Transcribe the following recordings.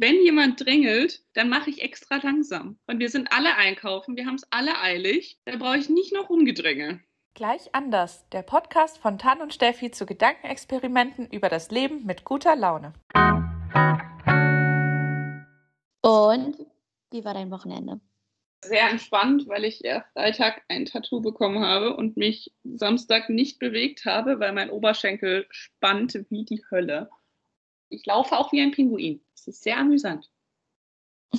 wenn jemand drängelt, dann mache ich extra langsam. Und wir sind alle einkaufen, wir haben es alle eilig. Da brauche ich nicht noch rumgedränge. Gleich anders, der Podcast von Tan und Steffi zu Gedankenexperimenten über das Leben mit guter Laune. Und wie war dein Wochenende? Sehr entspannt, weil ich ja Freitag ein Tattoo bekommen habe und mich Samstag nicht bewegt habe, weil mein Oberschenkel spannt wie die Hölle. Ich laufe auch wie ein Pinguin. Das ist sehr amüsant.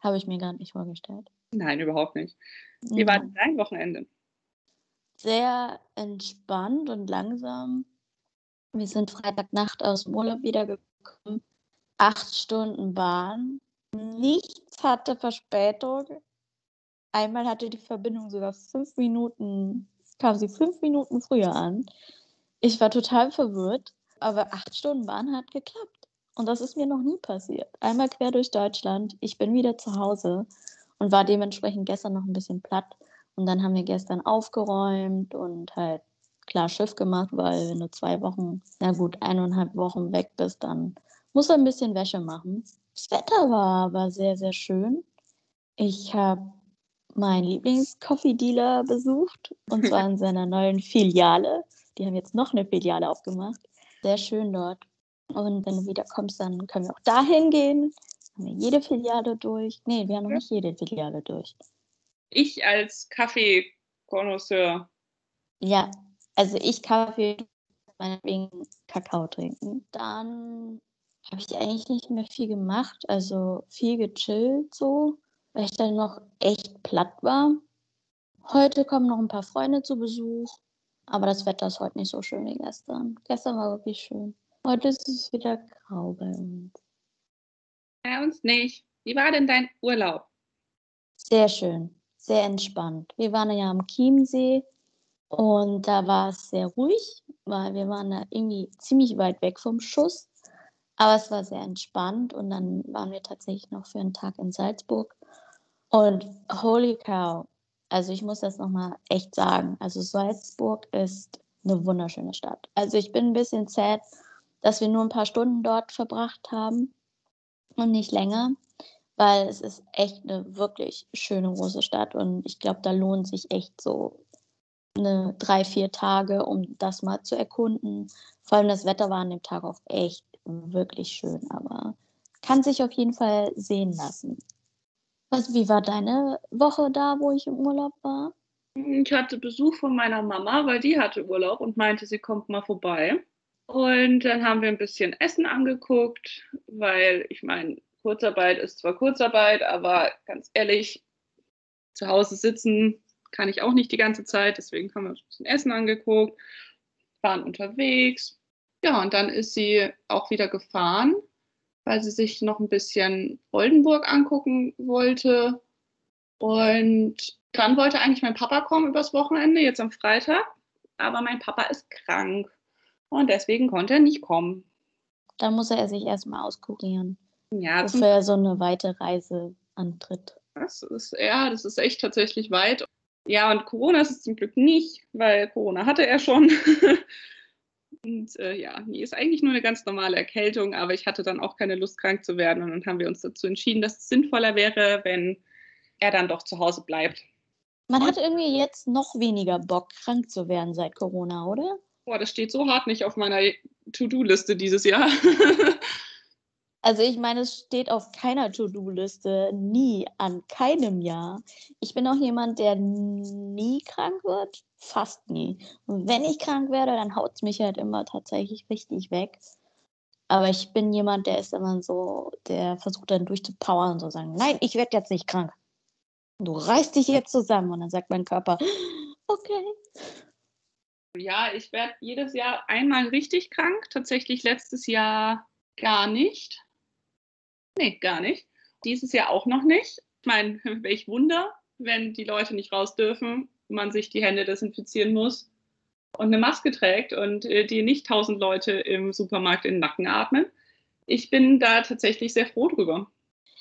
habe ich mir gar nicht vorgestellt. Nein, überhaupt nicht. Wie ja. war dein Wochenende? Sehr entspannt und langsam. Wir sind Freitagnacht aus dem Urlaub wiedergekommen. Acht Stunden Bahn Nichts hatte Verspätung. Einmal hatte die Verbindung sogar fünf Minuten, kam sie fünf Minuten früher an. Ich war total verwirrt, aber acht Stunden Bahn hat geklappt. Und das ist mir noch nie passiert. Einmal quer durch Deutschland. Ich bin wieder zu Hause und war dementsprechend gestern noch ein bisschen platt. Und dann haben wir gestern aufgeräumt und halt klar Schiff gemacht, weil wenn du zwei Wochen, na gut, eineinhalb Wochen weg bist, dann musst du ein bisschen Wäsche machen. Das Wetter war aber sehr, sehr schön. Ich habe meinen Lieblings-Coffee-Dealer besucht und zwar in seiner neuen Filiale. Die haben jetzt noch eine Filiale aufgemacht. Sehr schön dort. Und wenn du wieder kommst, dann können wir auch dahin gehen. Haben wir jede Filiale durch. Nee, wir haben noch nicht jede Filiale durch. Ich als Kaffee-Konnoisseur. Ja, also ich Kaffee, meinetwegen Kakao trinken. Dann habe ich eigentlich nicht mehr viel gemacht. Also viel gechillt so, weil ich dann noch echt platt war. Heute kommen noch ein paar Freunde zu Besuch. Aber das Wetter ist heute nicht so schön wie gestern. Gestern war wirklich schön. Heute ist es wieder grau bei uns. Bei uns nicht. Wie war denn dein Urlaub? Sehr schön, sehr entspannt. Wir waren ja am Chiemsee und da war es sehr ruhig, weil wir waren da irgendwie ziemlich weit weg vom Schuss. Aber es war sehr entspannt und dann waren wir tatsächlich noch für einen Tag in Salzburg. Und holy cow, also ich muss das nochmal echt sagen. Also Salzburg ist eine wunderschöne Stadt. Also ich bin ein bisschen sad, dass wir nur ein paar Stunden dort verbracht haben und nicht länger, weil es ist echt eine wirklich schöne große Stadt und ich glaube, da lohnt sich echt so eine drei, vier Tage, um das mal zu erkunden. Vor allem das Wetter war an dem Tag auch echt wirklich schön, aber kann sich auf jeden Fall sehen lassen. Was, wie war deine Woche da, wo ich im Urlaub war? Ich hatte Besuch von meiner Mama, weil die hatte Urlaub und meinte, sie kommt mal vorbei. Und dann haben wir ein bisschen Essen angeguckt, weil ich meine, Kurzarbeit ist zwar Kurzarbeit, aber ganz ehrlich, zu Hause sitzen kann ich auch nicht die ganze Zeit. Deswegen haben wir uns ein bisschen Essen angeguckt, waren unterwegs, ja, und dann ist sie auch wieder gefahren, weil sie sich noch ein bisschen Oldenburg angucken wollte. Und dann wollte eigentlich mein Papa kommen übers Wochenende, jetzt am Freitag. Aber mein Papa ist krank und deswegen konnte er nicht kommen. Da muss er sich erstmal auskurieren, ja, bevor er so eine weite Reise antritt. Das ist, ja, das ist echt tatsächlich weit. Ja, und Corona ist es zum Glück nicht, weil Corona hatte er schon. Und äh, ja, nee, ist eigentlich nur eine ganz normale Erkältung, aber ich hatte dann auch keine Lust, krank zu werden. Und dann haben wir uns dazu entschieden, dass es sinnvoller wäre, wenn er dann doch zu Hause bleibt. Man hat irgendwie jetzt noch weniger Bock, krank zu werden seit Corona, oder? Boah, das steht so hart nicht auf meiner To-Do-Liste dieses Jahr. Also ich meine, es steht auf keiner To-Do-Liste, nie, an keinem Jahr. Ich bin auch jemand, der nie krank wird, fast nie. Und wenn ich krank werde, dann haut es mich halt immer tatsächlich richtig weg. Aber ich bin jemand, der ist immer so, der versucht dann durchzupowern und so sagen, nein, ich werde jetzt nicht krank. Du reißt dich jetzt zusammen und dann sagt mein Körper, okay. Ja, ich werde jedes Jahr einmal richtig krank. Tatsächlich letztes Jahr gar nicht. Nee, gar nicht. Dieses Jahr auch noch nicht. Ich meine, welch Wunder, wenn die Leute nicht raus dürfen, man sich die Hände desinfizieren muss und eine Maske trägt und äh, die nicht tausend Leute im Supermarkt in den Nacken atmen. Ich bin da tatsächlich sehr froh drüber.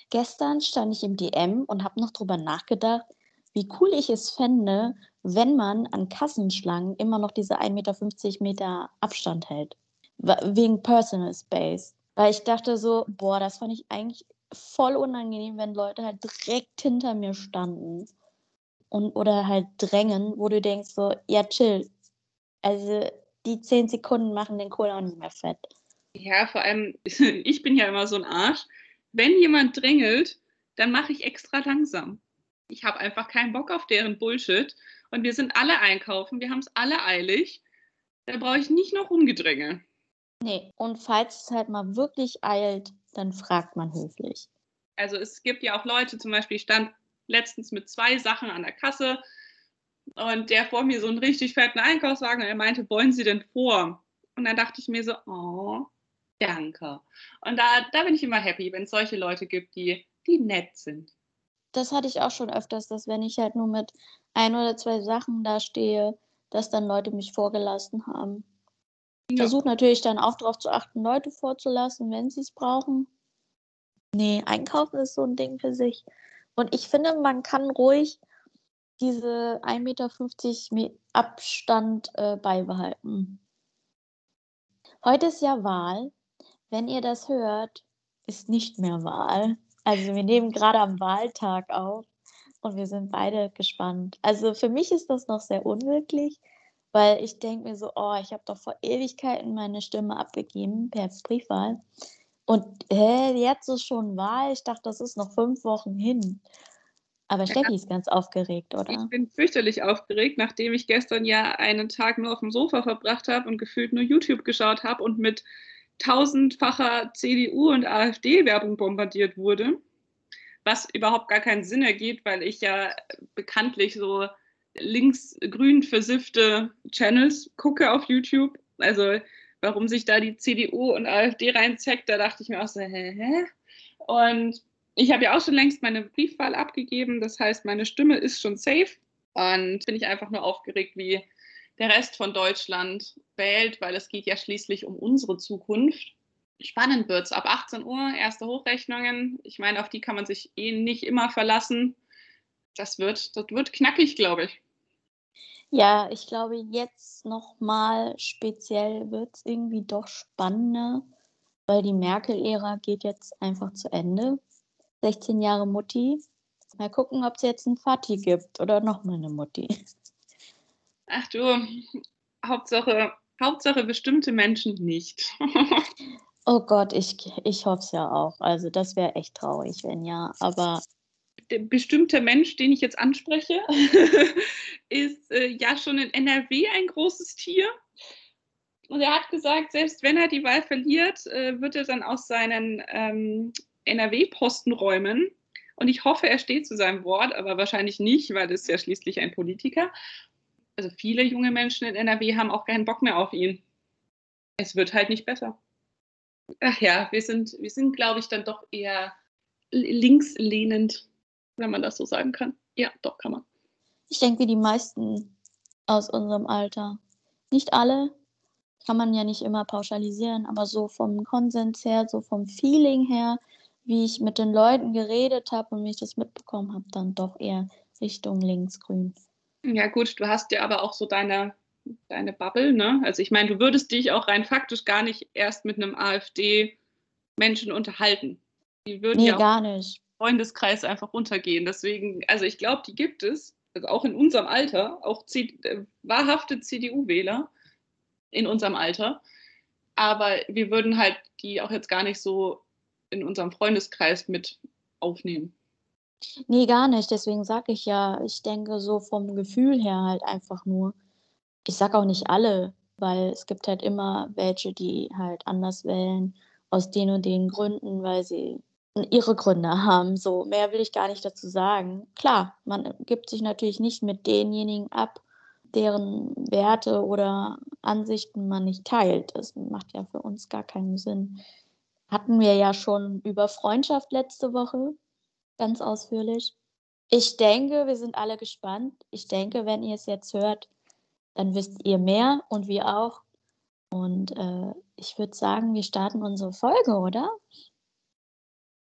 Gestern stand ich im DM und habe noch drüber nachgedacht, wie cool ich es fände, wenn man an Kassenschlangen immer noch diese 1,50 Meter, Meter Abstand hält. Wegen Personal Space. Weil ich dachte so, boah, das fand ich eigentlich voll unangenehm, wenn Leute halt direkt hinter mir standen und oder halt drängen, wo du denkst so, ja chill. Also die zehn Sekunden machen den Kohl auch nicht mehr fett. Ja, vor allem, ich bin ja immer so ein Arsch. Wenn jemand drängelt, dann mache ich extra langsam. Ich habe einfach keinen Bock auf deren Bullshit. Und wir sind alle einkaufen, wir haben es alle eilig. Da brauche ich nicht noch Rumgedränge. Nee, und falls es halt mal wirklich eilt, dann fragt man höflich. Also es gibt ja auch Leute, zum Beispiel, stand letztens mit zwei Sachen an der Kasse und der vor mir so einen richtig fetten Einkaufswagen und er meinte, wollen Sie denn vor? Und dann dachte ich mir so, oh, danke. Und da, da bin ich immer happy, wenn es solche Leute gibt, die, die nett sind. Das hatte ich auch schon öfters, dass wenn ich halt nur mit ein oder zwei Sachen da stehe, dass dann Leute mich vorgelassen haben. Ich ja. versuche natürlich dann auch darauf zu achten, Leute vorzulassen, wenn sie es brauchen. Nee, einkaufen ist so ein Ding für sich. Und ich finde, man kann ruhig diese 1,50 Meter Abstand äh, beibehalten. Heute ist ja Wahl. Wenn ihr das hört, ist nicht mehr Wahl. Also wir nehmen gerade am Wahltag auf und wir sind beide gespannt. Also für mich ist das noch sehr unwirklich, weil ich denke mir so, oh, ich habe doch vor Ewigkeiten meine Stimme abgegeben per Briefwahl. Und hä, jetzt ist schon Wahl. Ich dachte, das ist noch fünf Wochen hin. Aber Steffi ist ganz aufgeregt, oder? Ich bin fürchterlich aufgeregt, nachdem ich gestern ja einen Tag nur auf dem Sofa verbracht habe und gefühlt nur YouTube geschaut habe und mit tausendfacher CDU- und AfD-Werbung bombardiert wurde. Was überhaupt gar keinen Sinn ergibt, weil ich ja bekanntlich so links-grün versiffte Channels gucke auf YouTube. Also warum sich da die CDU und AfD reinzeckt, da dachte ich mir auch so, hä? hä? Und ich habe ja auch schon längst meine Briefwahl abgegeben. Das heißt, meine Stimme ist schon safe. Und bin ich einfach nur aufgeregt, wie der Rest von Deutschland wählt, weil es geht ja schließlich um unsere Zukunft. Spannend wird es. Ab 18 Uhr erste Hochrechnungen. Ich meine, auf die kann man sich eh nicht immer verlassen. Das wird, das wird knackig, glaube ich. Ja, ich glaube, jetzt nochmal speziell wird es irgendwie doch spannender, weil die Merkel-Ära geht jetzt einfach zu Ende. 16 Jahre Mutti. Mal gucken, ob es jetzt einen Vati gibt oder nochmal eine Mutti. Ach du, Hauptsache, Hauptsache bestimmte Menschen nicht. oh Gott, ich, ich hoffe es ja auch. Also das wäre echt traurig, wenn ja. Aber der bestimmte Mensch, den ich jetzt anspreche, ist äh, ja schon in NRW ein großes Tier. Und er hat gesagt, selbst wenn er die Wahl verliert, äh, wird er dann aus seinen ähm, NRW-Posten räumen. Und ich hoffe, er steht zu seinem Wort, aber wahrscheinlich nicht, weil das ist ja schließlich ein Politiker. Also viele junge Menschen in NRW haben auch keinen Bock mehr auf ihn. Es wird halt nicht besser. Ach ja, wir sind, wir sind, glaube ich, dann doch eher linkslehnend, wenn man das so sagen kann. Ja, doch, kann man. Ich denke, die meisten aus unserem Alter. Nicht alle, kann man ja nicht immer pauschalisieren, aber so vom Konsens her, so vom Feeling her, wie ich mit den Leuten geredet habe und wie ich das mitbekommen habe, dann doch eher Richtung linksgrün. Ja, gut, du hast ja aber auch so deine, deine Bubble, ne? Also ich meine, du würdest dich auch rein faktisch gar nicht erst mit einem AfD-Menschen unterhalten. Die würden nee, ja gar nicht. Freundeskreis einfach runtergehen. Deswegen, also ich glaube, die gibt es, also auch in unserem Alter, auch C äh, wahrhafte CDU-Wähler in unserem Alter. Aber wir würden halt die auch jetzt gar nicht so in unserem Freundeskreis mit aufnehmen. Nee, gar nicht. Deswegen sage ich ja, ich denke so vom Gefühl her halt einfach nur. Ich sage auch nicht alle, weil es gibt halt immer welche, die halt anders wählen, aus den und den Gründen, weil sie ihre Gründe haben. So, mehr will ich gar nicht dazu sagen. Klar, man gibt sich natürlich nicht mit denjenigen ab, deren Werte oder Ansichten man nicht teilt. Das macht ja für uns gar keinen Sinn hatten wir ja schon über Freundschaft letzte Woche ganz ausführlich. Ich denke, wir sind alle gespannt. Ich denke, wenn ihr es jetzt hört, dann wisst ihr mehr und wir auch. Und äh, ich würde sagen, wir starten unsere Folge, oder?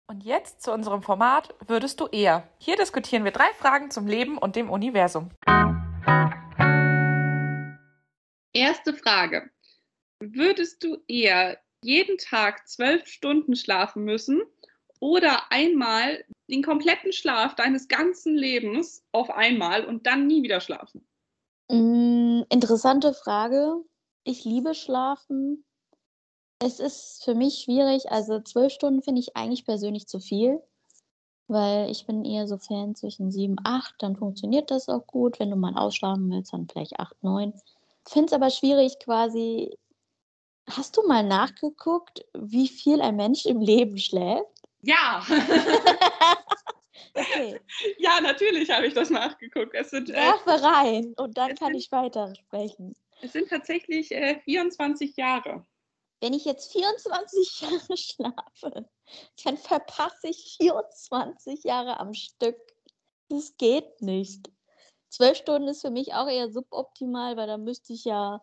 Und jetzt zu unserem Format Würdest du eher? Hier diskutieren wir drei Fragen zum Leben und dem Universum. Erste Frage. Würdest du eher jeden Tag zwölf Stunden schlafen müssen oder einmal den kompletten Schlaf deines ganzen Lebens auf einmal und dann nie wieder schlafen? Mm, interessante Frage. Ich liebe Schlafen. Es ist für mich schwierig. Also zwölf Stunden finde ich eigentlich persönlich zu viel, weil ich bin eher so Fan zwischen sieben, acht. Dann funktioniert das auch gut. Wenn du mal ausschlafen willst, dann vielleicht acht, neun. Finde es aber schwierig quasi. Hast du mal nachgeguckt, wie viel ein Mensch im Leben schläft? Ja. okay. Ja, natürlich habe ich das nachgeguckt. Es sind, äh, Werfe rein und dann kann sind, ich weitersprechen. Es sind tatsächlich äh, 24 Jahre. Wenn ich jetzt 24 Jahre schlafe, dann verpasse ich 24 Jahre am Stück. Das geht nicht. Zwölf Stunden ist für mich auch eher suboptimal, weil da müsste ich ja,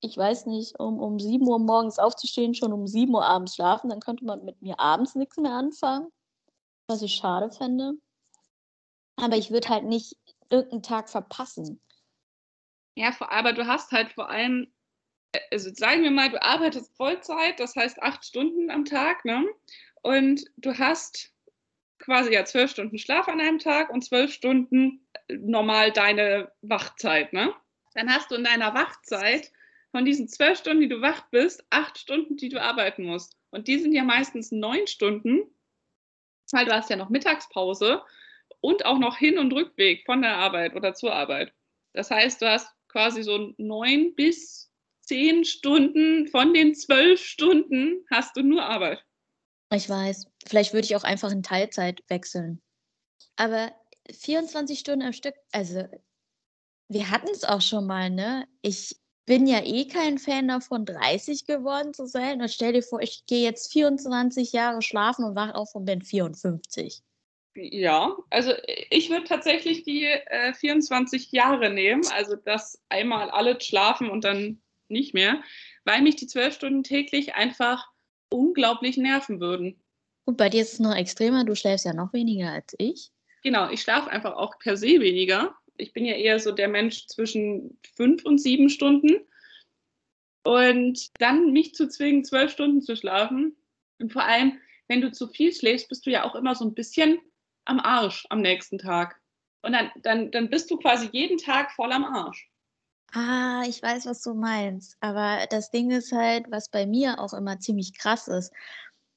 ich weiß nicht, um, um 7 Uhr morgens aufzustehen, schon um 7 Uhr abends schlafen. Dann könnte man mit mir abends nichts mehr anfangen, was ich schade fände. Aber ich würde halt nicht irgendeinen Tag verpassen. Ja, aber du hast halt vor allem, also sagen wir mal, du arbeitest Vollzeit, das heißt acht Stunden am Tag, ne? Und du hast quasi ja zwölf Stunden Schlaf an einem Tag und zwölf Stunden normal deine Wachzeit, ne? Dann hast du in deiner Wachzeit von diesen zwölf Stunden, die du wach bist, acht Stunden, die du arbeiten musst. Und die sind ja meistens neun Stunden, weil du hast ja noch Mittagspause und auch noch Hin- und Rückweg von der Arbeit oder zur Arbeit. Das heißt, du hast quasi so neun bis zehn Stunden von den zwölf Stunden hast du nur Arbeit. Ich weiß. Vielleicht würde ich auch einfach in Teilzeit wechseln. Aber 24 Stunden am Stück, also wir hatten es auch schon mal, ne? Ich bin ja eh kein Fan davon, 30 geworden zu sein. Und stell dir vor, ich gehe jetzt 24 Jahre schlafen und wache auf und bin 54. Ja, also ich würde tatsächlich die äh, 24 Jahre nehmen, also das einmal alle schlafen und dann nicht mehr, weil mich die 12 Stunden täglich einfach unglaublich nerven würden. Und bei dir ist es noch extremer, du schläfst ja noch weniger als ich. Genau, ich schlafe einfach auch per se weniger. Ich bin ja eher so der Mensch zwischen fünf und sieben Stunden. Und dann mich zu zwingen, zwölf Stunden zu schlafen. Und vor allem, wenn du zu viel schläfst, bist du ja auch immer so ein bisschen am Arsch am nächsten Tag. Und dann, dann, dann bist du quasi jeden Tag voll am Arsch. Ah, ich weiß, was du meinst. Aber das Ding ist halt, was bei mir auch immer ziemlich krass ist.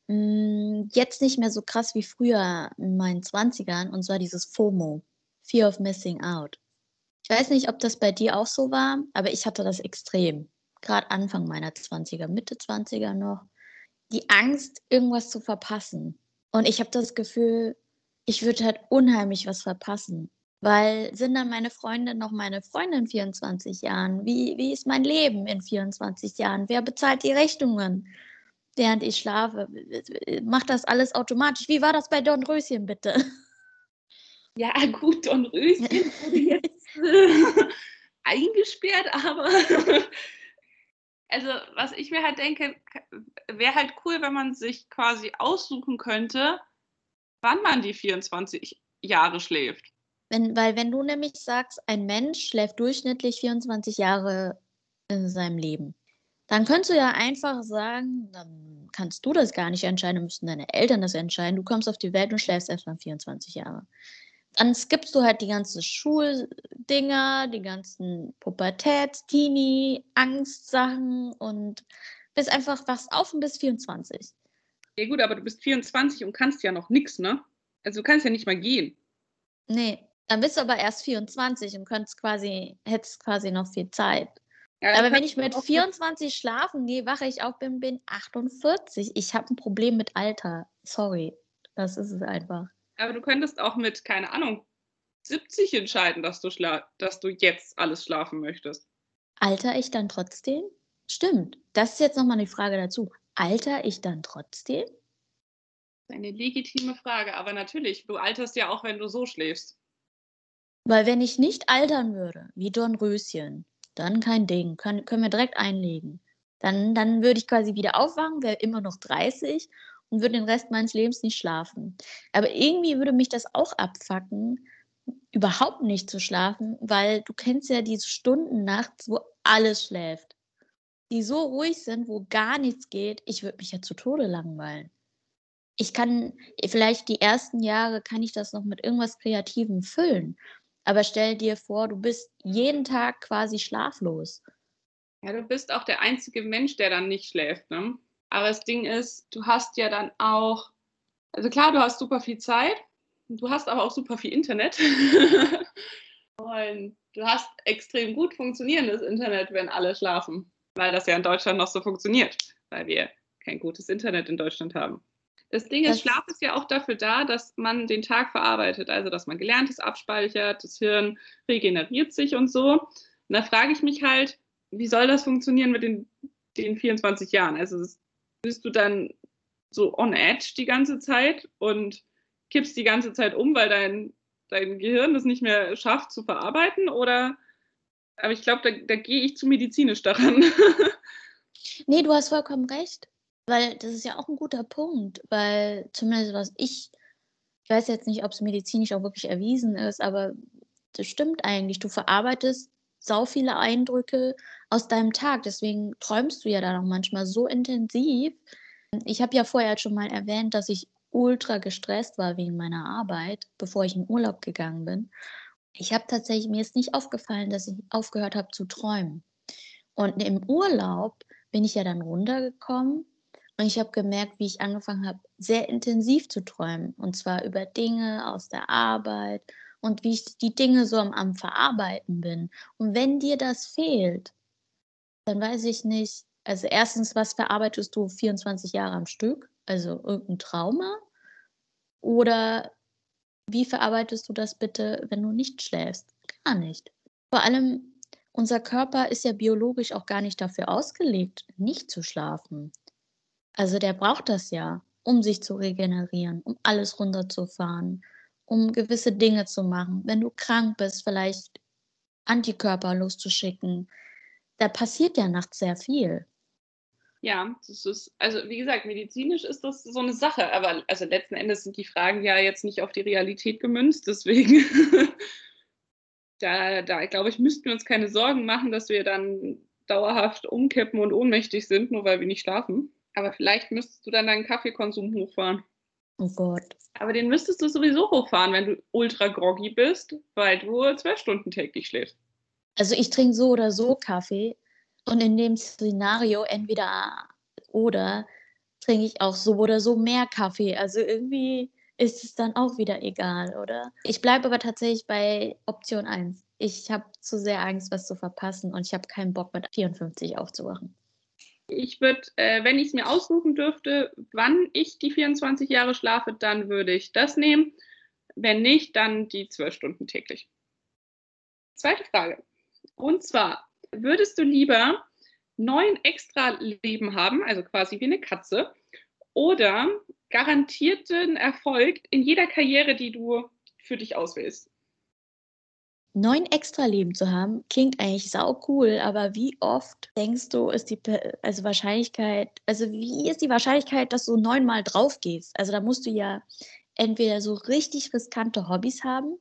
Hm, jetzt nicht mehr so krass wie früher in meinen 20ern, und zwar dieses FOMO, Fear of Missing Out. Ich weiß nicht, ob das bei dir auch so war, aber ich hatte das extrem. Gerade Anfang meiner 20er, Mitte 20er noch. Die Angst, irgendwas zu verpassen. Und ich habe das Gefühl, ich würde halt unheimlich was verpassen. Weil sind dann meine Freunde noch meine Freunde in 24 Jahren? Wie, wie ist mein Leben in 24 Jahren? Wer bezahlt die Rechnungen, während ich schlafe? Macht das alles automatisch? Wie war das bei Don Röschen bitte? Ja, gut, Don Röschen wurde jetzt äh, eingesperrt, aber also was ich mir halt denke, wäre halt cool, wenn man sich quasi aussuchen könnte, wann man die 24 Jahre schläft. Wenn, weil wenn du nämlich sagst, ein Mensch schläft durchschnittlich 24 Jahre in seinem Leben, dann könntest du ja einfach sagen, dann kannst du das gar nicht entscheiden, müssen deine Eltern das entscheiden. Du kommst auf die Welt und schläfst erstmal 24 Jahre. Dann skippst du halt die ganzen Schuldinger, die ganzen Pubertäts-, Teenie-, Angstsachen und bist einfach wachst auf und bist 24. Ja gut, aber du bist 24 und kannst ja noch nichts, ne? Also du kannst ja nicht mal gehen. Nee, dann bist du aber erst 24 und könntest quasi, hättest quasi noch viel Zeit. Ja, aber wenn ich mit 24 schlafen gehe, wache ich auf, bin, bin 48. Ich habe ein Problem mit Alter. Sorry. Das ist es einfach. Aber du könntest auch mit, keine Ahnung, 70 entscheiden, dass du, dass du jetzt alles schlafen möchtest. Alter ich dann trotzdem? Stimmt. Das ist jetzt nochmal die Frage dazu. Alter ich dann trotzdem? Eine legitime Frage, aber natürlich, du alterst ja auch, wenn du so schläfst. Weil wenn ich nicht altern würde, wie Dornröschen, dann kein Ding, können, können wir direkt einlegen. Dann, dann würde ich quasi wieder aufwachen, wäre immer noch 30 und würde den Rest meines Lebens nicht schlafen. Aber irgendwie würde mich das auch abfacken, überhaupt nicht zu schlafen, weil du kennst ja diese Stunden nachts, wo alles schläft. die so ruhig sind, wo gar nichts geht, ich würde mich ja zu Tode langweilen. Ich kann, vielleicht die ersten Jahre kann ich das noch mit irgendwas Kreativem füllen. Aber stell dir vor, du bist jeden Tag quasi schlaflos. Ja, du bist auch der einzige Mensch, der dann nicht schläft. Ne? Aber das Ding ist, du hast ja dann auch, also klar, du hast super viel Zeit, du hast aber auch super viel Internet. Und du hast extrem gut funktionierendes Internet, wenn alle schlafen, weil das ja in Deutschland noch so funktioniert, weil wir kein gutes Internet in Deutschland haben. Das Ding ist, Schlaf ist ja auch dafür da, dass man den Tag verarbeitet, also dass man Gelerntes abspeichert, das Hirn regeneriert sich und so. Und da frage ich mich halt, wie soll das funktionieren mit den, den 24 Jahren? Also bist du dann so on edge die ganze Zeit und kippst die ganze Zeit um, weil dein, dein Gehirn das nicht mehr schafft zu verarbeiten? Oder, aber ich glaube, da, da gehe ich zu medizinisch daran. nee, du hast vollkommen recht. Weil das ist ja auch ein guter Punkt, weil zumindest was ich, ich weiß jetzt nicht, ob es medizinisch auch wirklich erwiesen ist, aber das stimmt eigentlich. Du verarbeitest sau viele Eindrücke aus deinem Tag. Deswegen träumst du ja da noch manchmal so intensiv. Ich habe ja vorher schon mal erwähnt, dass ich ultra gestresst war wegen meiner Arbeit, bevor ich in Urlaub gegangen bin. Ich habe tatsächlich, mir ist nicht aufgefallen, dass ich aufgehört habe zu träumen. Und im Urlaub bin ich ja dann runtergekommen und ich habe gemerkt, wie ich angefangen habe, sehr intensiv zu träumen. Und zwar über Dinge aus der Arbeit und wie ich die Dinge so am, am Verarbeiten bin. Und wenn dir das fehlt, dann weiß ich nicht, also erstens, was verarbeitest du 24 Jahre am Stück? Also irgendein Trauma? Oder wie verarbeitest du das bitte, wenn du nicht schläfst? Gar nicht. Vor allem, unser Körper ist ja biologisch auch gar nicht dafür ausgelegt, nicht zu schlafen. Also der braucht das ja, um sich zu regenerieren, um alles runterzufahren, um gewisse Dinge zu machen. Wenn du krank bist, vielleicht Antikörper loszuschicken. Da passiert ja nachts sehr viel. Ja, das ist, also wie gesagt, medizinisch ist das so eine Sache, aber also letzten Endes sind die Fragen ja jetzt nicht auf die Realität gemünzt, deswegen da, da glaube ich, müssten wir uns keine Sorgen machen, dass wir dann dauerhaft umkippen und ohnmächtig sind, nur weil wir nicht schlafen. Aber vielleicht müsstest du dann deinen Kaffeekonsum hochfahren. Oh Gott. Aber den müsstest du sowieso hochfahren, wenn du ultra groggy bist, weil du zwölf Stunden täglich schläfst. Also ich trinke so oder so Kaffee und in dem Szenario entweder oder trinke ich auch so oder so mehr Kaffee. Also irgendwie ist es dann auch wieder egal, oder? Ich bleibe aber tatsächlich bei Option 1. Ich habe zu sehr Angst, was zu verpassen und ich habe keinen Bock mit 54 aufzuwachen. Ich würde, äh, wenn ich es mir aussuchen dürfte, wann ich die 24 Jahre schlafe, dann würde ich das nehmen. Wenn nicht, dann die 12 Stunden täglich. Zweite Frage. Und zwar, würdest du lieber neun extra Leben haben, also quasi wie eine Katze, oder garantierten Erfolg in jeder Karriere, die du für dich auswählst? Neun Extra-Leben zu haben, klingt eigentlich sau cool, aber wie oft denkst du, ist die also Wahrscheinlichkeit, also wie ist die Wahrscheinlichkeit, dass du neunmal drauf gehst? Also da musst du ja entweder so richtig riskante Hobbys haben,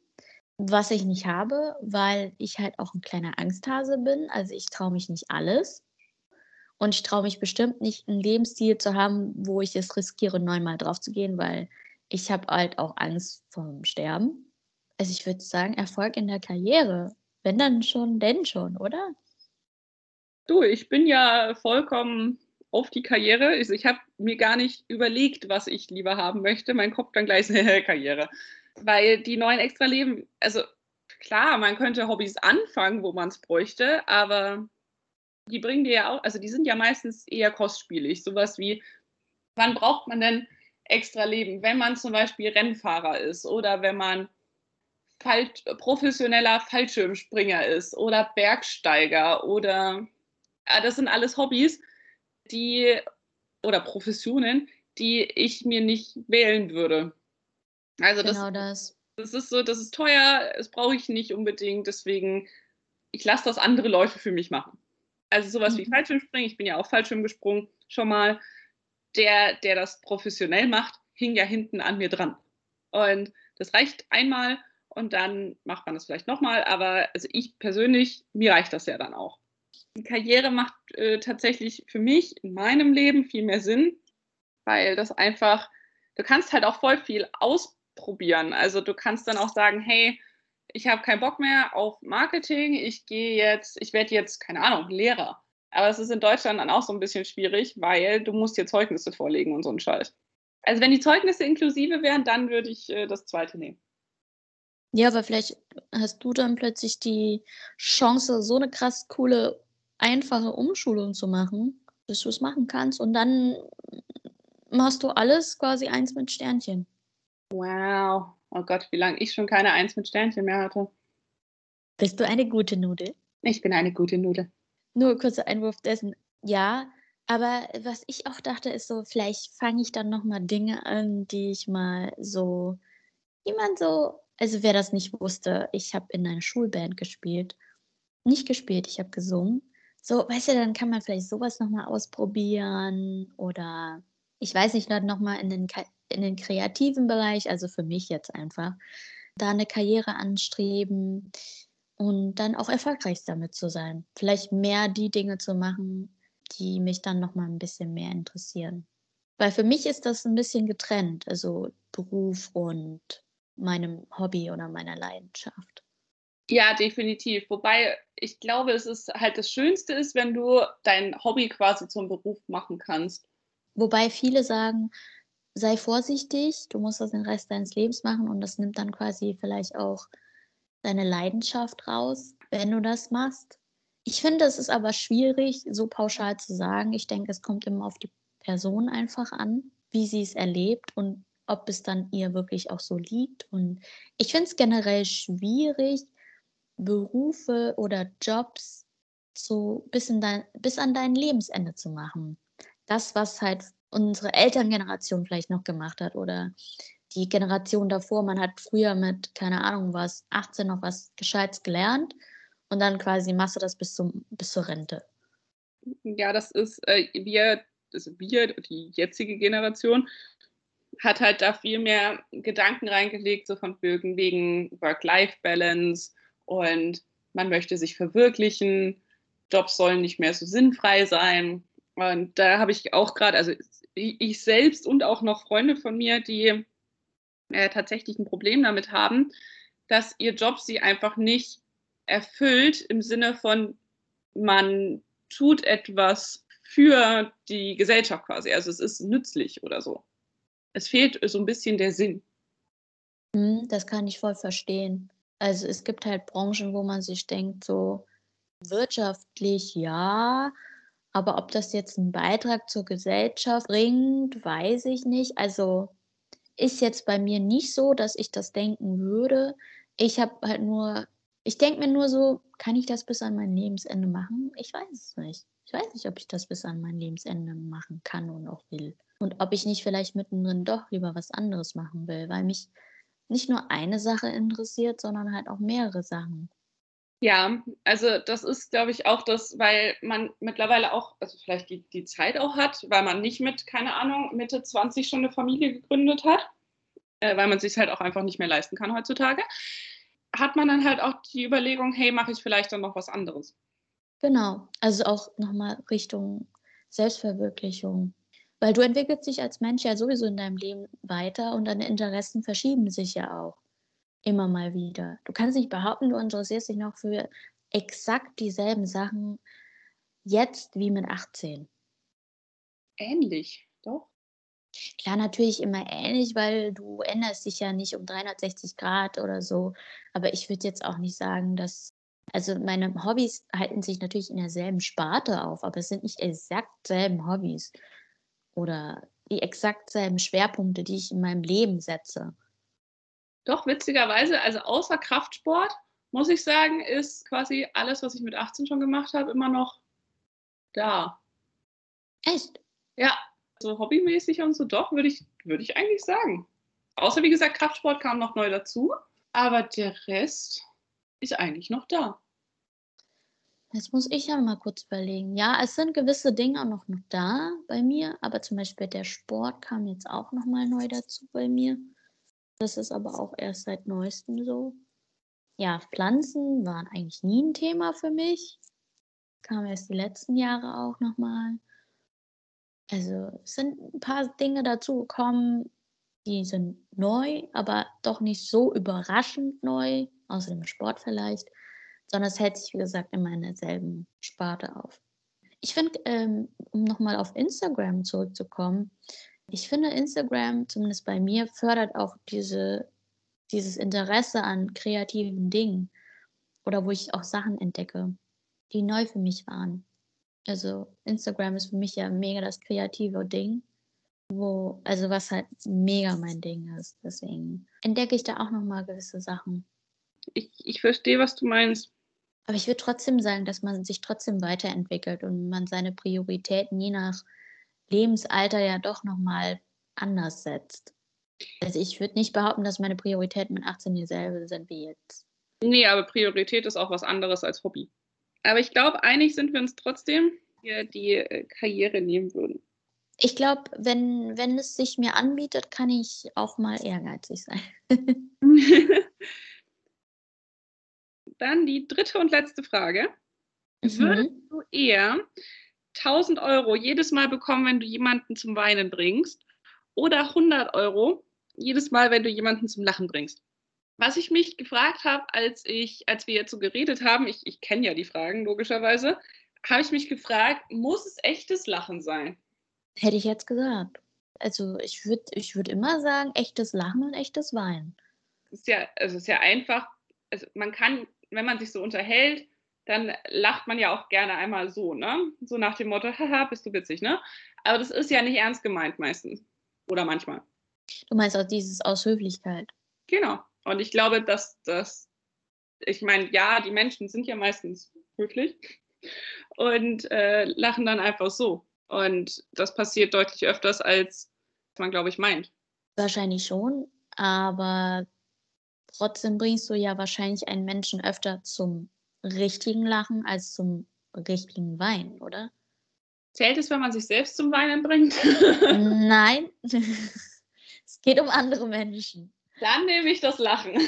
was ich nicht habe, weil ich halt auch ein kleiner Angsthase bin. Also ich traue mich nicht alles. Und ich traue mich bestimmt nicht, einen Lebensstil zu haben, wo ich es riskiere, neunmal drauf zu gehen, weil ich habe halt auch Angst vom Sterben also ich würde sagen, Erfolg in der Karriere. Wenn dann schon, denn schon, oder? Du, ich bin ja vollkommen auf die Karriere. Ich, ich habe mir gar nicht überlegt, was ich lieber haben möchte. Mein Kopf dann gleich Karriere. Weil die neuen Extra-Leben, also klar, man könnte Hobbys anfangen, wo man es bräuchte, aber die bringen dir ja auch, also die sind ja meistens eher kostspielig. Sowas wie, wann braucht man denn extra Leben? Wenn man zum Beispiel Rennfahrer ist oder wenn man Fall, professioneller Fallschirmspringer ist oder Bergsteiger oder ja, das sind alles Hobbys, die oder Professionen, die ich mir nicht wählen würde. Also genau das, das. das ist so, das ist teuer, das brauche ich nicht unbedingt, deswegen ich lasse das andere Leute für mich machen. Also sowas mhm. wie Fallschirmspringen, ich bin ja auch Fallschirm gesprungen schon mal. Der, der das professionell macht, hing ja hinten an mir dran. Und das reicht einmal und dann macht man das vielleicht nochmal. Aber also ich persönlich, mir reicht das ja dann auch. Die Karriere macht äh, tatsächlich für mich in meinem Leben viel mehr Sinn, weil das einfach, du kannst halt auch voll viel ausprobieren. Also du kannst dann auch sagen, hey, ich habe keinen Bock mehr auf Marketing, ich gehe jetzt, ich werde jetzt, keine Ahnung, Lehrer. Aber es ist in Deutschland dann auch so ein bisschen schwierig, weil du musst dir Zeugnisse vorlegen und so ein Scheiß. Also wenn die Zeugnisse inklusive wären, dann würde ich äh, das zweite nehmen. Ja, aber vielleicht hast du dann plötzlich die Chance, so eine krass coole, einfache Umschulung zu machen, dass du es machen kannst und dann machst du alles quasi eins mit Sternchen. Wow. Oh Gott, wie lange ich schon keine Eins mit Sternchen mehr hatte. Bist du eine gute Nudel? Ich bin eine gute Nudel. Nur kurzer Einwurf dessen. Ja, aber was ich auch dachte, ist so, vielleicht fange ich dann nochmal Dinge an, die ich mal so, wie man so, also wer das nicht wusste, ich habe in einer Schulband gespielt. Nicht gespielt, ich habe gesungen. So, weißt du, dann kann man vielleicht sowas nochmal ausprobieren oder ich weiß nicht, nochmal in den, in den kreativen Bereich, also für mich jetzt einfach, da eine Karriere anstreben und dann auch erfolgreich damit zu sein. Vielleicht mehr die Dinge zu machen, die mich dann nochmal ein bisschen mehr interessieren. Weil für mich ist das ein bisschen getrennt, also Beruf und meinem Hobby oder meiner Leidenschaft. Ja, definitiv. Wobei ich glaube, es ist halt das Schönste ist, wenn du dein Hobby quasi zum Beruf machen kannst. Wobei viele sagen, sei vorsichtig, du musst das den Rest deines Lebens machen und das nimmt dann quasi vielleicht auch deine Leidenschaft raus, wenn du das machst. Ich finde, es ist aber schwierig, so pauschal zu sagen. Ich denke, es kommt immer auf die Person einfach an, wie sie es erlebt und ob es dann ihr wirklich auch so liegt. Und ich finde es generell schwierig, Berufe oder Jobs so bis, in dein, bis an dein Lebensende zu machen. Das, was halt unsere Elterngeneration vielleicht noch gemacht hat oder die Generation davor, man hat früher mit, keine Ahnung was, 18 noch was Gescheites gelernt und dann quasi machst du das bis, zum, bis zur Rente. Ja, das ist, äh, wir, also wir, die jetzige Generation, hat halt da viel mehr Gedanken reingelegt, so von wegen, wegen Work-Life-Balance und man möchte sich verwirklichen, Jobs sollen nicht mehr so sinnfrei sein. Und da habe ich auch gerade, also ich selbst und auch noch Freunde von mir, die äh, tatsächlich ein Problem damit haben, dass ihr Job sie einfach nicht erfüllt im Sinne von, man tut etwas für die Gesellschaft quasi. Also es ist nützlich oder so. Es fehlt so ein bisschen der Sinn. Hm, das kann ich voll verstehen. Also es gibt halt Branchen, wo man sich denkt, so wirtschaftlich ja, aber ob das jetzt einen Beitrag zur Gesellschaft bringt, weiß ich nicht. Also ist jetzt bei mir nicht so, dass ich das denken würde. Ich habe halt nur ich denke mir nur so, kann ich das bis an mein Lebensende machen? Ich weiß es nicht. Ich weiß nicht, ob ich das bis an mein Lebensende machen kann und auch will. Und ob ich nicht vielleicht mittendrin doch lieber was anderes machen will, weil mich nicht nur eine Sache interessiert, sondern halt auch mehrere Sachen. Ja, also das ist, glaube ich, auch das, weil man mittlerweile auch, also vielleicht die, die Zeit auch hat, weil man nicht mit, keine Ahnung, Mitte 20 schon eine Familie gegründet hat, äh, weil man sich halt auch einfach nicht mehr leisten kann heutzutage hat man dann halt auch die Überlegung, hey, mache ich vielleicht dann noch was anderes. Genau, also auch nochmal Richtung Selbstverwirklichung. Weil du entwickelst dich als Mensch ja sowieso in deinem Leben weiter und deine Interessen verschieben sich ja auch immer mal wieder. Du kannst nicht behaupten, du interessierst dich noch für exakt dieselben Sachen jetzt wie mit 18. Ähnlich, doch. Klar, natürlich immer ähnlich, weil du änderst dich ja nicht um 360 Grad oder so. Aber ich würde jetzt auch nicht sagen, dass, also meine Hobbys halten sich natürlich in derselben Sparte auf, aber es sind nicht exakt selben Hobbys oder die exakt selben Schwerpunkte, die ich in meinem Leben setze. Doch, witzigerweise, also außer Kraftsport, muss ich sagen, ist quasi alles, was ich mit 18 schon gemacht habe, immer noch da. Echt? Ja, so hobbymäßig und so, doch, würde ich, würd ich eigentlich sagen. Außer wie gesagt, Kraftsport kam noch neu dazu, aber der Rest ist eigentlich noch da. Jetzt muss ich ja mal kurz überlegen. Ja, es sind gewisse Dinge auch noch, da bei mir, aber zum Beispiel der Sport kam jetzt auch noch mal neu dazu bei mir. Das ist aber auch erst seit neuestem so. Ja, Pflanzen waren eigentlich nie ein Thema für mich. kam erst die letzten Jahre auch nochmal. Also es sind ein paar Dinge dazu gekommen, die sind neu, aber doch nicht so überraschend neu, außer dem Sport vielleicht, sondern es hält sich, wie gesagt, immer in derselben Sparte auf. Ich finde, ähm, um nochmal auf Instagram zurückzukommen, ich finde, Instagram, zumindest bei mir, fördert auch diese, dieses Interesse an kreativen Dingen oder wo ich auch Sachen entdecke, die neu für mich waren. Also Instagram ist für mich ja mega das kreative Ding, wo, also was halt mega mein Ding ist. Deswegen entdecke ich da auch nochmal gewisse Sachen. Ich, ich verstehe, was du meinst. Aber ich würde trotzdem sagen, dass man sich trotzdem weiterentwickelt und man seine Prioritäten je nach Lebensalter ja doch nochmal anders setzt. Also ich würde nicht behaupten, dass meine Prioritäten mit 18 dieselbe sind wie jetzt. Nee, aber Priorität ist auch was anderes als Hobby. Aber ich glaube, einig sind wir uns trotzdem, wir die äh, Karriere nehmen würden. Ich glaube, wenn, wenn es sich mir anbietet, kann ich auch mal ehrgeizig sein. Dann die dritte und letzte Frage. Mhm. Würdest du eher 1000 Euro jedes Mal bekommen, wenn du jemanden zum Weinen bringst oder 100 Euro jedes Mal, wenn du jemanden zum Lachen bringst? Was ich mich gefragt habe, als, ich, als wir jetzt so geredet haben, ich, ich kenne ja die Fragen logischerweise, habe ich mich gefragt, muss es echtes Lachen sein? Hätte ich jetzt gesagt. Also ich würde ich würd immer sagen, echtes Lachen und echtes Weinen. Es ist ja, es ist ja einfach, also man kann, wenn man sich so unterhält, dann lacht man ja auch gerne einmal so, ne? So nach dem Motto, haha, bist du witzig, ne? Aber das ist ja nicht ernst gemeint meistens. Oder manchmal. Du meinst auch dieses aus Höflichkeit. Genau. Und ich glaube, dass das, ich meine, ja, die Menschen sind ja meistens höflich und äh, lachen dann einfach so. Und das passiert deutlich öfters, als man, glaube ich, meint. Wahrscheinlich schon, aber trotzdem bringst du ja wahrscheinlich einen Menschen öfter zum richtigen Lachen als zum richtigen Weinen, oder? Zählt es, wenn man sich selbst zum Weinen bringt? Nein, es geht um andere Menschen. Dann nehme ich das Lachen.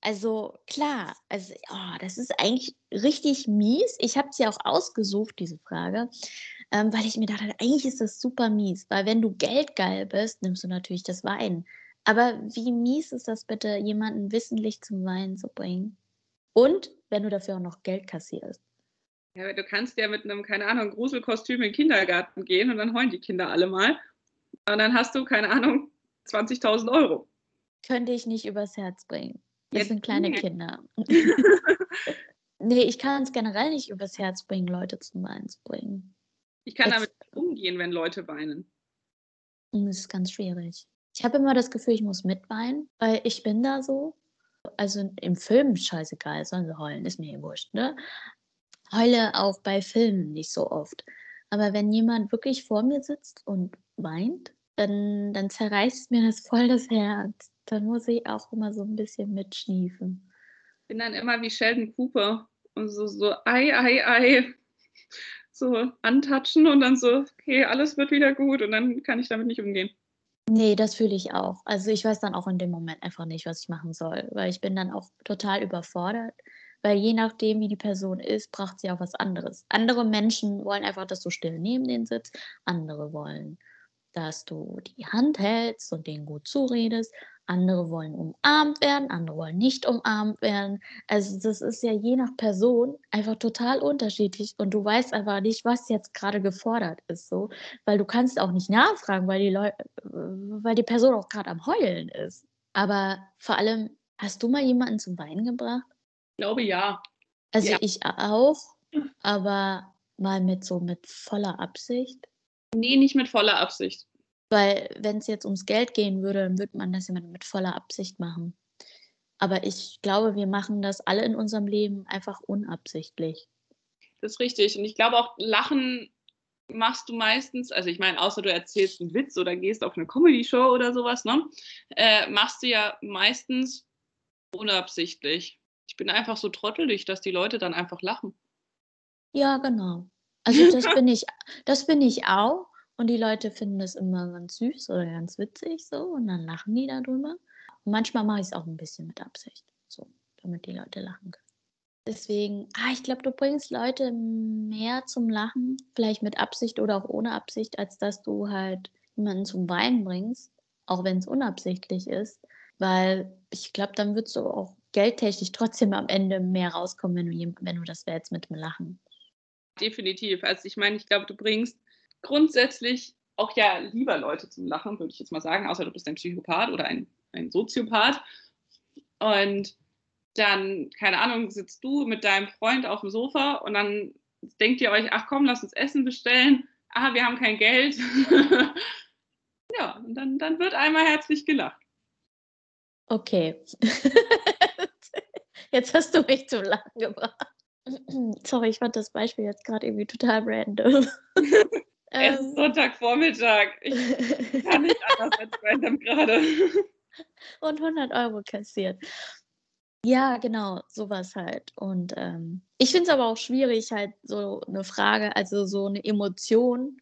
also klar, also oh, das ist eigentlich richtig mies. Ich habe es ja auch ausgesucht, diese Frage, ähm, weil ich mir dachte, eigentlich ist das super mies, weil wenn du geldgeil bist, nimmst du natürlich das Wein. Aber wie mies ist das bitte, jemanden wissentlich zum Weinen zu bringen? Und wenn du dafür auch noch Geld kassierst. Ja, du kannst ja mit einem, keine Ahnung, Gruselkostüm in den Kindergarten gehen und dann heulen die Kinder alle mal. Und dann hast du, keine Ahnung, 20.000 Euro. Könnte ich nicht übers Herz bringen. Das ja, sind kleine nee. Kinder. nee, ich kann es generell nicht übers Herz bringen, Leute zum Weinen zu bringen. Ich kann damit umgehen, wenn Leute weinen. Das ist ganz schwierig. Ich habe immer das Gefühl, ich muss mitweinen, weil ich bin da so. Also im Film scheißegal, sollen sie heulen, ist mir eh wurscht, ne? Heule auch bei Filmen nicht so oft. Aber wenn jemand wirklich vor mir sitzt und weint, dann, dann zerreißt mir das voll das Herz. Dann muss ich auch immer so ein bisschen mitschniefen. Ich bin dann immer wie Sheldon Cooper und so, so, ei, ei, ei, so antatschen und dann so, okay, alles wird wieder gut und dann kann ich damit nicht umgehen. Nee, das fühle ich auch. Also ich weiß dann auch in dem Moment einfach nicht, was ich machen soll, weil ich bin dann auch total überfordert, weil je nachdem, wie die Person ist, braucht sie auch was anderes. Andere Menschen wollen einfach, dass du still neben denen sitzt, andere wollen, dass du die Hand hältst und denen gut zuredest. Andere wollen umarmt werden, andere wollen nicht umarmt werden. Also das ist ja je nach Person einfach total unterschiedlich und du weißt einfach nicht, was jetzt gerade gefordert ist, so, weil du kannst auch nicht nachfragen, weil die Leute, weil die Person auch gerade am Heulen ist. Aber vor allem, hast du mal jemanden zum Weinen gebracht? Ich glaube ja. Also ja. ich auch, aber mal mit so mit voller Absicht. Nee, nicht mit voller Absicht. Weil wenn es jetzt ums Geld gehen würde, dann würde man das ja mit, voller Absicht machen. Aber ich glaube, wir machen das alle in unserem Leben einfach unabsichtlich. Das ist richtig. Und ich glaube auch, Lachen machst du meistens, also ich meine, außer du erzählst einen Witz oder gehst auf eine Comedy-Show oder sowas, ne? Äh, machst du ja meistens unabsichtlich. Ich bin einfach so trottelig, dass die Leute dann einfach lachen. Ja, genau. Also das bin ich, das bin ich auch. Und die Leute finden das immer ganz süß oder ganz witzig so und dann lachen die darüber. Und manchmal mache ich es auch ein bisschen mit Absicht, so, damit die Leute lachen können. Deswegen, ah, ich glaube, du bringst Leute mehr zum Lachen, vielleicht mit Absicht oder auch ohne Absicht, als dass du halt jemanden zum Weinen bringst, auch wenn es unabsichtlich ist. Weil ich glaube, dann würdest du auch geldtechnisch trotzdem am Ende mehr rauskommen, wenn du, wenn du das wärst mit dem Lachen. Definitiv. Also ich meine, ich glaube, du bringst grundsätzlich auch ja lieber Leute zum Lachen, würde ich jetzt mal sagen, außer du bist ein Psychopath oder ein, ein Soziopath. Und dann, keine Ahnung, sitzt du mit deinem Freund auf dem Sofa und dann denkt ihr euch, ach komm, lass uns Essen bestellen. Ah, wir haben kein Geld. ja, und dann, dann wird einmal herzlich gelacht. Okay. jetzt hast du mich zum Lachen gebracht. Sorry, ich fand das Beispiel jetzt gerade irgendwie total random. es ist ähm. Sonntagvormittag. Ich kann nicht anders als random gerade. Und 100 Euro kassiert. Ja, genau, sowas halt. Und ähm, ich finde es aber auch schwierig, halt so eine Frage, also so eine Emotion,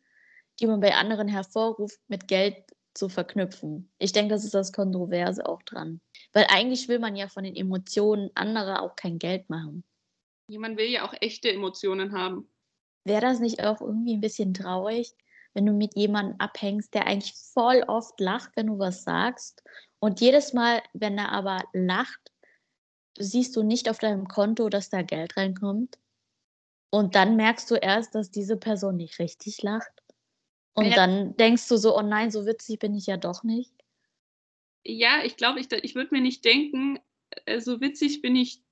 die man bei anderen hervorruft, mit Geld zu verknüpfen. Ich denke, das ist das Kontroverse auch dran. Weil eigentlich will man ja von den Emotionen anderer auch kein Geld machen. Man will ja auch echte Emotionen haben. Wäre das nicht auch irgendwie ein bisschen traurig, wenn du mit jemandem abhängst, der eigentlich voll oft lacht, wenn du was sagst und jedes Mal, wenn er aber lacht, siehst du nicht auf deinem Konto, dass da Geld reinkommt. Und dann merkst du erst, dass diese Person nicht richtig lacht. Und ja. dann denkst du so, oh nein, so witzig bin ich ja doch nicht. Ja, ich glaube, ich, ich würde mir nicht denken, äh, so witzig bin ich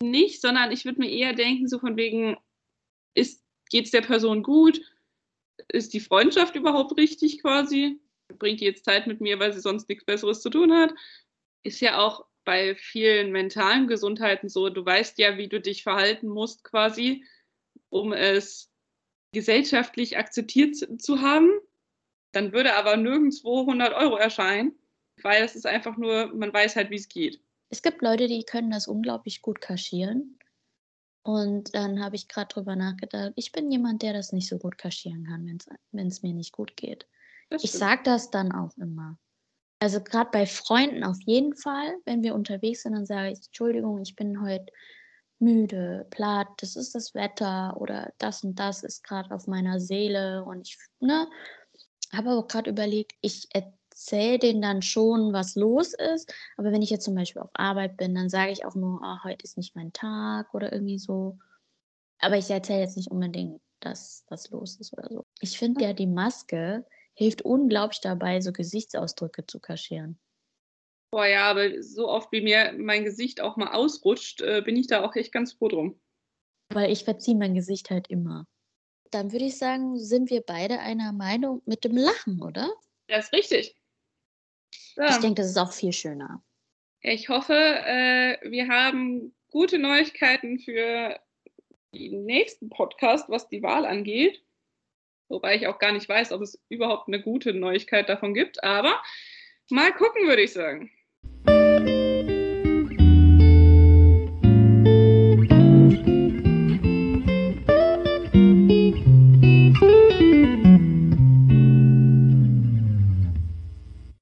nicht, sondern ich würde mir eher denken, so von wegen, geht es der Person gut? Ist die Freundschaft überhaupt richtig quasi? Bringt die jetzt Zeit mit mir, weil sie sonst nichts Besseres zu tun hat? Ist ja auch bei vielen mentalen Gesundheiten so, du weißt ja, wie du dich verhalten musst quasi, um es gesellschaftlich akzeptiert zu haben. Dann würde aber nirgendwo 100 Euro erscheinen, weil es ist einfach nur, man weiß halt, wie es geht. Es gibt Leute, die können das unglaublich gut kaschieren. Und dann habe ich gerade drüber nachgedacht, ich bin jemand, der das nicht so gut kaschieren kann, wenn es mir nicht gut geht. Ich sage das dann auch immer. Also gerade bei Freunden auf jeden Fall, wenn wir unterwegs sind, dann sage ich, Entschuldigung, ich bin heute müde, platt, das ist das Wetter oder das und das ist gerade auf meiner Seele und ich ne, habe aber gerade überlegt, ich erzähle denen dann schon, was los ist, aber wenn ich jetzt zum Beispiel auf Arbeit bin, dann sage ich auch nur, oh, heute ist nicht mein Tag oder irgendwie so. Aber ich erzähle jetzt nicht unbedingt, dass was los ist oder so. Ich finde ja die Maske hilft unglaublich dabei, so Gesichtsausdrücke zu kaschieren. Boah, ja, aber so oft wie mir mein Gesicht auch mal ausrutscht, äh, bin ich da auch echt ganz froh drum. Weil ich verziehe mein Gesicht halt immer. Dann würde ich sagen, sind wir beide einer Meinung mit dem Lachen, oder? Das ist richtig. Ja. Ich denke, das ist auch viel schöner. Ich hoffe, äh, wir haben gute Neuigkeiten für den nächsten Podcast, was die Wahl angeht. Wobei ich auch gar nicht weiß, ob es überhaupt eine gute Neuigkeit davon gibt. Aber mal gucken, würde ich sagen.